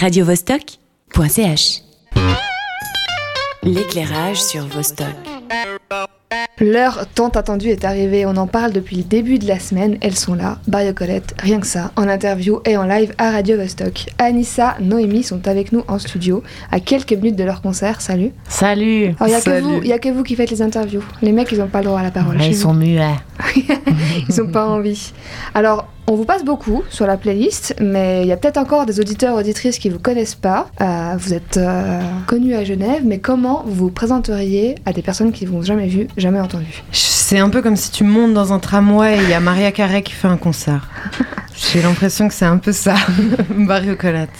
radiovostok.ch L'éclairage sur Vostok. L'heure tant attendue est arrivée, on en parle depuis le début de la semaine, elles sont là, Barrio Colette, rien que ça, en interview et en live à Radio Vostok. Anissa, Noémie sont avec nous en studio, à quelques minutes de leur concert, salut. Salut Alors il n'y a, que vous- y a que vous qui faites les interviews, les mecs ils n'ont pas le droit à la parole. Ouais, Ils vous. sont muets. Ils n'ont pas envie. Alors, on vous passe beaucoup sur la playlist, mais il y a peut-être encore des auditeurs, auditrices qui vous connaissent pas. Euh, vous êtes euh, connus à Genève, mais comment vous vous présenteriez à des personnes qui vous ont jamais vu, jamais entendu C'est un peu comme si tu montes dans un tramway et il y a Maria Carré qui fait un concert. J'ai l'impression que c'est un peu ça.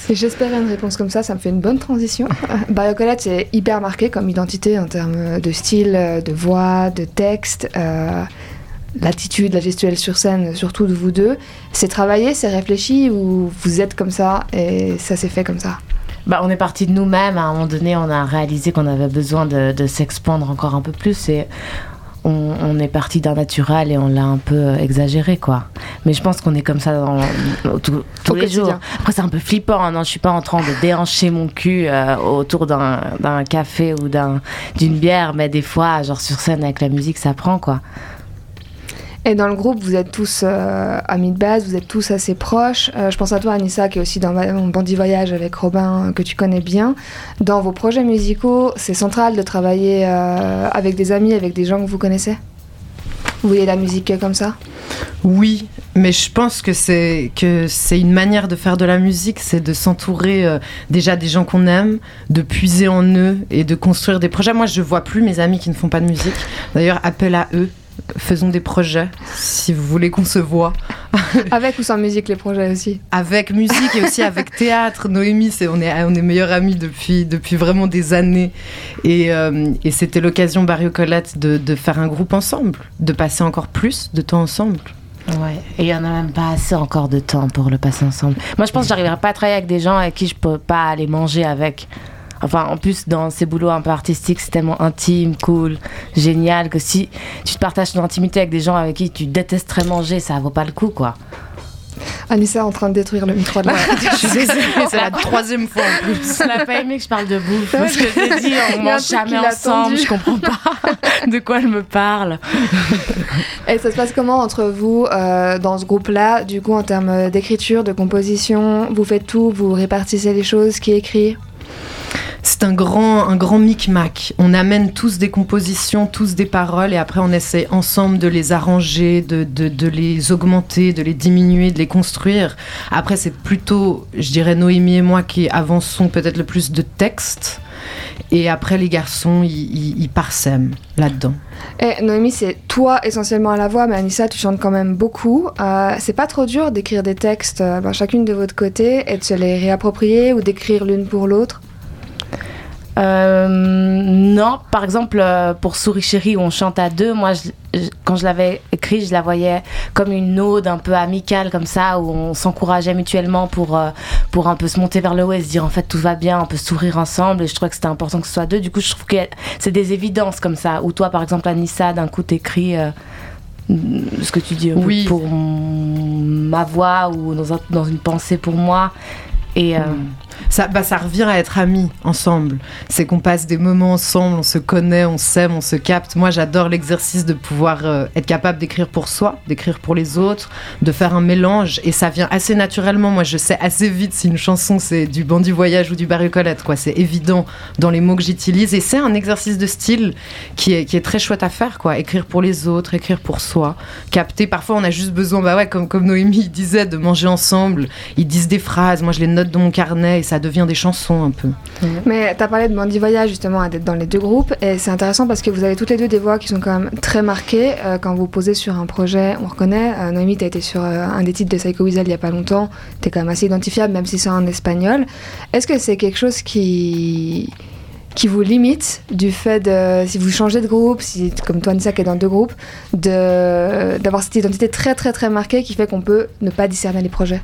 Et J'espérais une réponse comme ça, ça me fait une bonne transition. Barrio Colette, c'est hyper marqué comme identité en termes de style, de voix, de texte. euh, L'attitude, la gestuelle sur scène, surtout de vous deux, c'est travaillé, c'est réfléchi ou vous êtes comme ça et ça s'est fait comme ça? Bah, on est parti de nous-mêmes. À un moment donné, on a réalisé qu'on avait besoin de, de s'expandre encore un peu plus. Et on, on est parti d'un naturel et on l'a un peu exagéré, quoi. Mais je pense qu'on est comme ça dans, tous- les jours. Après, c'est un peu flippant. hein, Non, je suis pas en train de déhancher mon cul euh, autour d'un café ou d'un- d'une bière. Mais des fois, genre sur scène avec la musique, ça prend, quoi. Et dans le groupe, vous êtes tous euh, amis de base, vous êtes tous assez proches. Euh, je pense à toi, Anissa, qui est aussi dans mon Bandit Voyage avec Robin, euh, que tu connais bien. Dans vos projets musicaux, c'est central de travailler avec des amis, avec des gens que vous connaissez? Vous voyez la musique comme ça? Oui, mais je pense que c'est une manière de faire de la musique, c'est de s'entourer déjà des gens qu'on aime, de puiser en eux et de construire des projets. Moi, je vois plus mes amis qui ne font pas de musique. D'ailleurs, appel à eux. Faisons des projets, si vous voulez qu'on se voit. Avec ou sans musique, les projets aussi Avec musique et aussi avec théâtre. Noémie, c'est, on, est, on est meilleures amies depuis, depuis vraiment des années. Et, euh, et c'était l'occasion, Barrio Colette, de, de faire un groupe ensemble, de passer encore plus de temps ensemble. Ouais, et il y en a même pas assez encore de temps pour le passer ensemble. Moi, je pense que j'arriverai pas à travailler avec des gens avec qui je peux pas aller manger avec. Enfin, en plus, dans ces boulots un peu artistiques, c'est tellement intime, cool, génial, que si tu te partages ton intimité avec des gens avec qui tu détesterais manger, ça vaut pas le coup, quoi. Anissa en train de détruire le micro de la Je suis désolée, c'est la troisième fois en plus. On n'a pas aimé que je parle de bouffe. Parce que j'ai dit, on mange jamais ensemble, je comprends pas de quoi elle me parle. Et ça se passe comment entre vous euh, dans ce groupe-là? Du coup, en termes d'écriture, de composition, vous faites tout, vous répartissez les choses, qui écrit? C'est un grand, un grand micmac. On amène tous des compositions, tous des paroles, et après on essaie ensemble de les arranger, de, de, les augmenter, de les diminuer, de les construire. Après, c'est plutôt, je dirais, Noémie et moi qui avançons peut-être le plus de textes. Et après, les garçons, ils, parsèment là-dedans. Et Noémie, c'est toi essentiellement à la voix, mais Anissa, tu chantes quand même beaucoup. Euh, c'est pas trop dur d'écrire des textes, euh, ben, chacune de votre côté, et de se les réapproprier ou d'écrire l'une pour l'autre? Euh, non, par exemple, euh, pour Souris Chérie, où on chante à deux, moi, je- je- quand je l'avais écrit, je la voyais comme une ode un peu amicale, comme ça, où on s'encourageait mutuellement pour, euh, pour un peu se monter vers le haut et se dire en fait tout va bien, on peut sourire ensemble. Et je trouvais que c'était important que ce soit deux. Du coup, je trouve que c'est des évidences comme ça. Où toi, par exemple, Anissa, d'un coup, t'écris. euh, ce que tu dis Oui. pour ma voix ou dans, un- dans une pensée pour moi et euh, Ça, bah, ça revient à être amis ensemble. C'est qu'on passe des moments ensemble, on se connaît, on s'aime, on se capte. Moi, j'adore l'exercice de pouvoir euh, être capable d'écrire pour soi, d'écrire pour les autres, de faire un mélange. Et ça vient assez naturellement. Moi, je sais assez vite si une chanson c'est du Bandit Voyage ou du Barry Colette. Quoi. C'est évident dans les mots que j'utilise. Et c'est un exercice de style qui est, très chouette à faire. Écrire pour les autres, écrire pour soi, capter. Parfois, on a juste besoin, bah comme Noémie disait, de manger ensemble. Ils disent des phrases. Moi, je les note mon carnet et ça devient des chansons un peu. Mais tu as parlé de Mandy Voyage justement, d'être dans les deux groupes, et c'est intéressant parce que vous avez toutes les deux des voix qui sont quand même très marquées. Euh, quand vous posez sur un projet, on reconnaît. Euh, Noémie, tu as été sur euh, un des titres de Psycho Weasel il y a pas longtemps, tu es quand même assez identifiable, même si c'est en espagnol. Est-ce que c'est quelque chose qui qui vous limite du fait de si vous changez de groupe, si comme toi Nissa qui est dans deux groupes, d'avoir cette identité très très très marquée qui fait qu'on peut ne pas discerner les projets?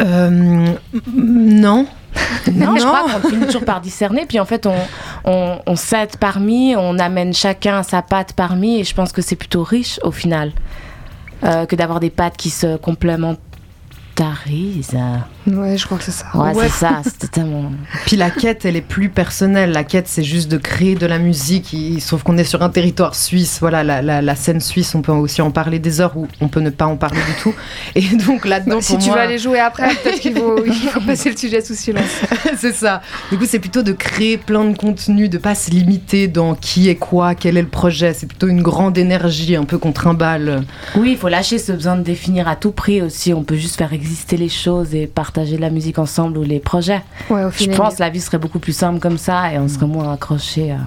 Euh, non. Non, je crois qu'on finit toujours par discerner. Puis en fait, on, on, on s'aide parmi, on amène chacun sa patte parmi. Et je pense que c'est plutôt riche au final euh, que d'avoir des pattes qui se complémentarisent. Ouais, je crois que c'est ça. Ouais, c'est ça, c'était tellement. Puis la quête, elle est plus personnelle. La quête, c'est juste de créer de la musique. Il, sauf qu'on est sur un territoire suisse. Voilà, la, la, la, scène suisse, on peut aussi en parler des heures où on peut ne pas en parler du tout. Et donc là-dedans, si tu moi... veux aller jouer après, peut-être qu'il faut, il faut passer le sujet sous silence. c'est ça. Du coup, c'est plutôt de créer plein de contenu, de pas se limiter dans qui est quoi, quel est le projet. C'est plutôt une grande énergie, un peu qu'on trimballe. Oui, il faut lâcher ce besoin de définir à tout prix aussi. On peut juste faire exister les choses et partager de la musique ensemble ou les projets. Ouais, au Je pense que la vie serait beaucoup plus simple comme ça et on serait moins accroché. À...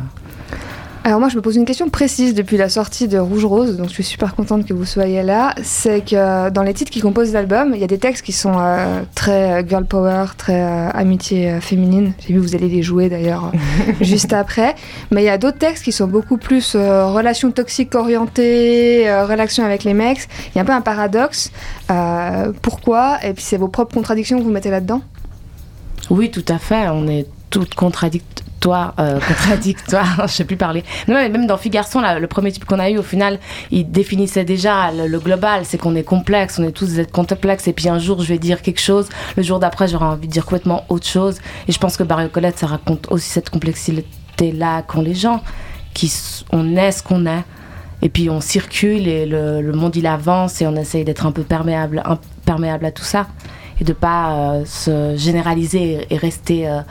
Alors moi je me pose une question précise depuis la sortie de Rouge Rose, donc je suis super contente que vous soyez là. C'est que dans les titres qui composent l'album, il y a des textes qui sont euh, très girl power, très euh, amitié euh, féminine. J'ai vu vous allez les jouer d'ailleurs juste après. Mais il y a d'autres textes qui sont beaucoup plus euh, relations toxiques orientées, euh, relations avec les mecs. Il y a un peu un paradoxe. Euh, pourquoi? Et puis c'est vos propres contradictions que vous mettez là-dedans? Oui, tout à fait. On est toutes contradictoires. Euh, contradictoires, je sais plus parler. Non, même dans Fille Garçon, là, le premier type qu'on a eu, au final, il définissait déjà le, global. C'est qu'on est complexe, on est tous des complexes. Et puis un jour, je vais dire quelque chose. Le jour d'après, j'aurai envie de dire complètement autre chose. Et je pense que Barrio Colette, ça raconte aussi cette complexité-là qu'ont les gens. Qui, on est ce qu'on est. Et puis on circule et le, monde il avance et on essaye d'être un peu perméable, imperméable à tout ça et de pas euh, se généraliser et, et rester euh,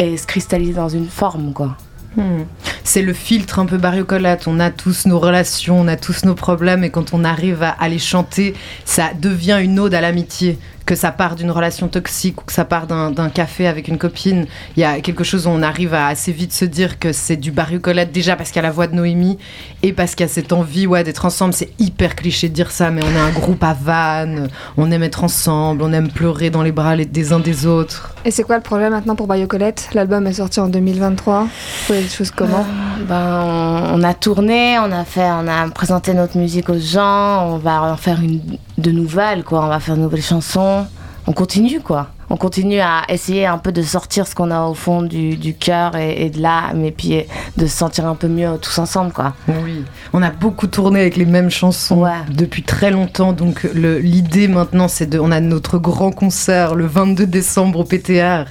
et se cristalliser dans une forme quoi. Hmm. C'est le filtre un peu bariocolate. On a tous nos relations, on a tous nos problèmes, et quand on arrive à, à les chanter, ça devient une ode à l'amitié. Que ça part d'une relation toxique ou que ça part d'un café avec une copine, il y a quelque chose où on arrive à assez vite se dire que c'est du bariocolate déjà parce qu'il y a la voix de Noémie et parce qu'il y a cette envie ouais, d'être ensemble. C'est hyper cliché de dire ça, mais on est un groupe à vannes, on aime être ensemble, on aime pleurer dans les bras les- des uns des autres. Et c'est quoi le projet maintenant pour Bayo Colette L'album est sorti en 2023. Vous voyez les choses comment? Ben, on, a tourné, on a fait, on a présenté notre musique aux gens, on va en faire une de nouvelles quoi, on va faire de nouvelles chansons. On continue quoi. On continue à essayer un peu de sortir ce qu'on a au fond du, du cœur et, et de l'âme et puis de se sentir un peu mieux tous ensemble quoi. Oui, on a beaucoup tourné avec les mêmes chansons Ouais. depuis très longtemps. Donc le- l'idée maintenant, c'est de, on a notre grand concert le 22 décembre au PTR,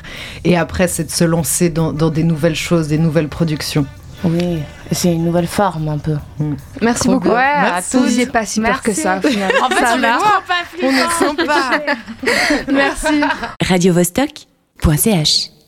et après c'est de se lancer dans, dans des nouvelles choses, des nouvelles productions. Oui, c'est une nouvelle forme un peu. Merci Trop beaucoup. Ouais, Merci. Vous n'étiez pas si peur que ça. au final. En fait, Ça on pas On est sympa. Merci. radiovostok.ch